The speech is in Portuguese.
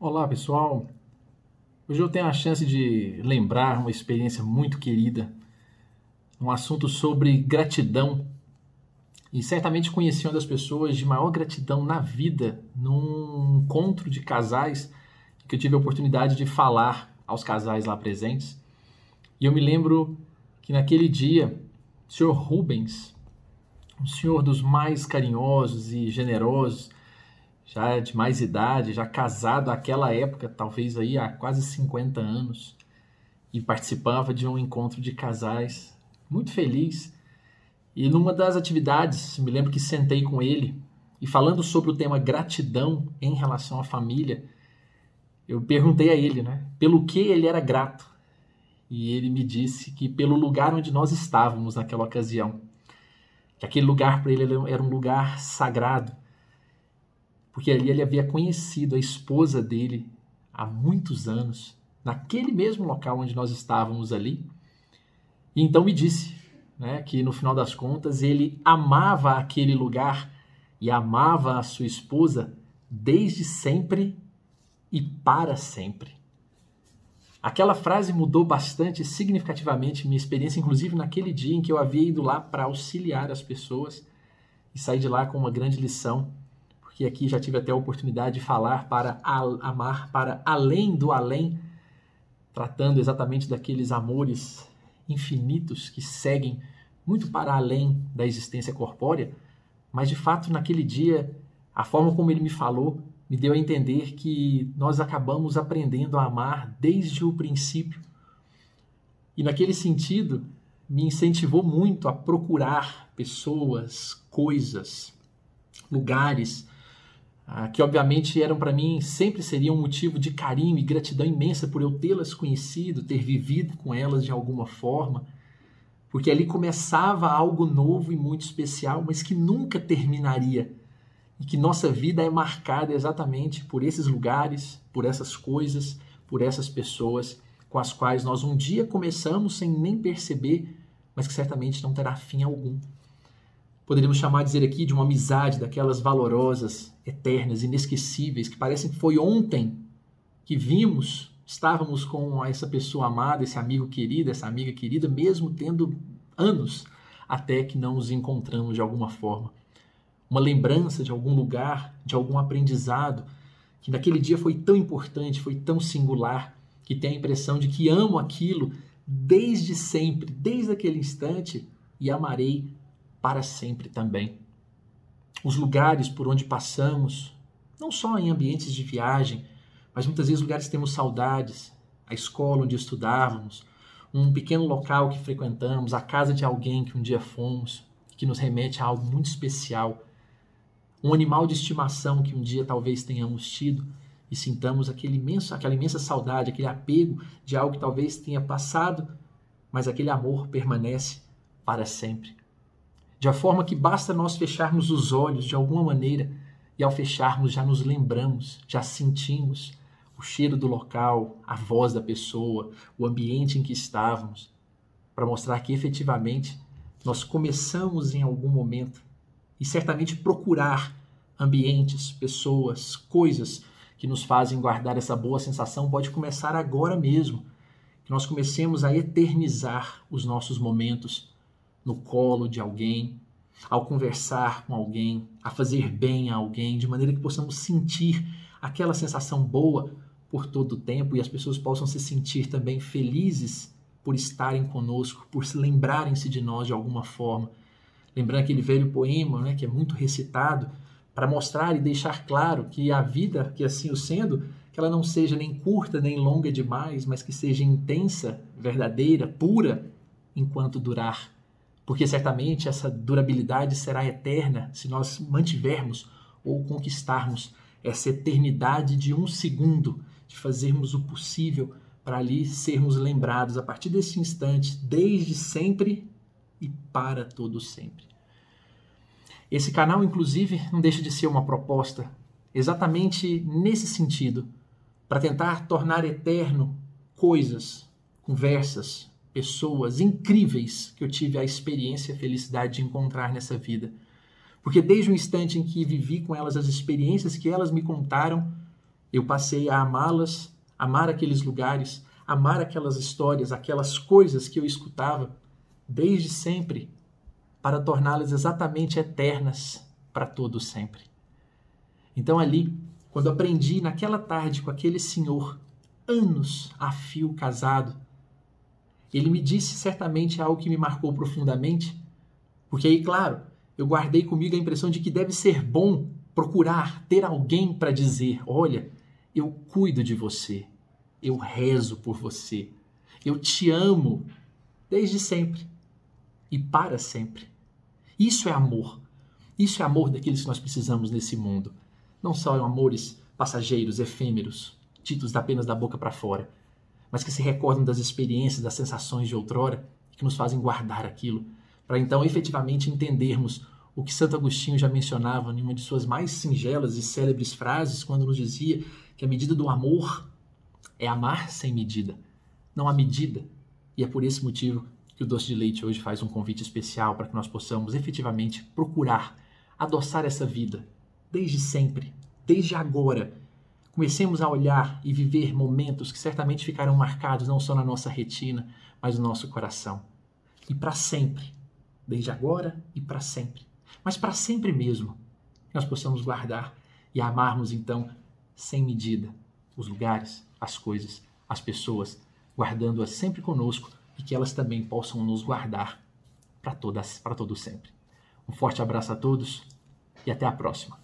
Olá, pessoal. Hoje eu tenho a chance de lembrar uma experiência muito querida, um assunto sobre gratidão. E certamente conheci uma das pessoas de maior gratidão na vida num encontro de casais que eu tive a oportunidade de falar aos casais lá presentes. E eu me lembro que naquele dia, o senhor Rubens, um senhor dos mais carinhosos e generosos, já de mais idade, já casado àquela época, talvez aí há quase 50 anos, e participava de um encontro de casais, muito feliz. E numa das atividades, me lembro que sentei com ele e falando sobre o tema gratidão em relação à família, eu perguntei a ele, né, pelo que ele era grato. E ele me disse que pelo lugar onde nós estávamos naquela ocasião, que aquele lugar para ele era um lugar sagrado, porque ali ele havia conhecido a esposa dele há muitos anos, naquele mesmo local onde nós estávamos ali. E então me disse né, que no final das contas ele amava aquele lugar e amava a sua esposa desde sempre e para sempre. Aquela frase mudou bastante significativamente minha experiência, inclusive naquele dia em que eu havia ido lá para auxiliar as pessoas e saí de lá com uma grande lição porque aqui já tive até a oportunidade de falar para amar para além do além, tratando exatamente daqueles amores infinitos que seguem muito para além da existência corpórea, mas de fato naquele dia, a forma como ele me falou me deu a entender que nós acabamos aprendendo a amar desde o princípio. E naquele sentido, me incentivou muito a procurar pessoas, coisas, lugares ah, que obviamente eram para mim sempre seriam um motivo de carinho e gratidão imensa por eu tê-las conhecido, ter vivido com elas de alguma forma, porque ali começava algo novo e muito especial, mas que nunca terminaria. E que nossa vida é marcada exatamente por esses lugares, por essas coisas, por essas pessoas com as quais nós um dia começamos sem nem perceber, mas que certamente não terá fim algum poderíamos chamar dizer aqui de uma amizade daquelas valorosas, eternas, inesquecíveis, que parecem que foi ontem que vimos, estávamos com essa pessoa amada, esse amigo querido, essa amiga querida, mesmo tendo anos até que não nos encontramos de alguma forma. Uma lembrança de algum lugar, de algum aprendizado que naquele dia foi tão importante, foi tão singular, que tem a impressão de que amo aquilo desde sempre, desde aquele instante e amarei para sempre também. Os lugares por onde passamos, não só em ambientes de viagem, mas muitas vezes lugares que temos saudades, a escola onde estudávamos, um pequeno local que frequentamos, a casa de alguém que um dia fomos, que nos remete a algo muito especial, um animal de estimação que um dia talvez tenhamos tido e sintamos aquele imenso, aquela imensa saudade, aquele apego de algo que talvez tenha passado, mas aquele amor permanece para sempre de a forma que basta nós fecharmos os olhos de alguma maneira e ao fecharmos já nos lembramos, já sentimos o cheiro do local, a voz da pessoa, o ambiente em que estávamos, para mostrar que efetivamente nós começamos em algum momento e certamente procurar ambientes, pessoas, coisas que nos fazem guardar essa boa sensação pode começar agora mesmo. Que nós comecemos a eternizar os nossos momentos no colo de alguém, ao conversar com alguém, a fazer bem a alguém, de maneira que possamos sentir aquela sensação boa por todo o tempo e as pessoas possam se sentir também felizes por estarem conosco, por se lembrarem-se de nós de alguma forma. Lembrando aquele velho poema, né, que é muito recitado, para mostrar e deixar claro que a vida, que assim o sendo, que ela não seja nem curta nem longa demais, mas que seja intensa, verdadeira, pura, enquanto durar porque certamente essa durabilidade será eterna se nós mantivermos ou conquistarmos essa eternidade de um segundo, de fazermos o possível para ali sermos lembrados a partir desse instante, desde sempre e para todo sempre. Esse canal, inclusive, não deixa de ser uma proposta exatamente nesse sentido, para tentar tornar eterno coisas, conversas, pessoas incríveis que eu tive a experiência e a felicidade de encontrar nessa vida. Porque desde o instante em que vivi com elas as experiências que elas me contaram, Eu passei a amá-las, amar aqueles lugares, amar aquelas histórias, aquelas coisas que eu escutava desde sempre, para torná-las exatamente eternas para todo sempre. Então ali, quando aprendi naquela tarde com aquele senhor, anos a fio casado, ele me disse certamente algo que me marcou profundamente, porque aí, claro, eu guardei comigo a impressão de que deve ser bom procurar ter alguém para dizer: olha, eu cuido de você, eu rezo por você, eu te amo desde sempre e para sempre. Isso é amor. Isso é amor daqueles que nós precisamos nesse mundo. Não são amores passageiros, efêmeros, ditos apenas da boca para fora, mas que se recordam das experiências, das sensações de outrora e que nos fazem guardar aquilo, para então efetivamente entendermos o que Santo Agostinho já mencionava em uma de suas mais singelas e célebres frases, quando nos dizia que a medida do amor é amar sem medida, não há medida. E é por esse motivo que o Doce de Leite hoje faz um convite especial para que nós possamos efetivamente procurar adoçar essa vida desde sempre, desde agora. Comecemos a olhar e viver momentos que certamente ficarão marcados não só na nossa retina, mas no nosso coração. E para sempre, desde agora e para sempre. Mas para sempre mesmo, nós possamos guardar e amarmos então sem medida os lugares, as coisas, as pessoas, guardando-as sempre conosco e que elas também possam nos guardar para todas, para todo sempre. Um forte abraço a todos e até a próxima.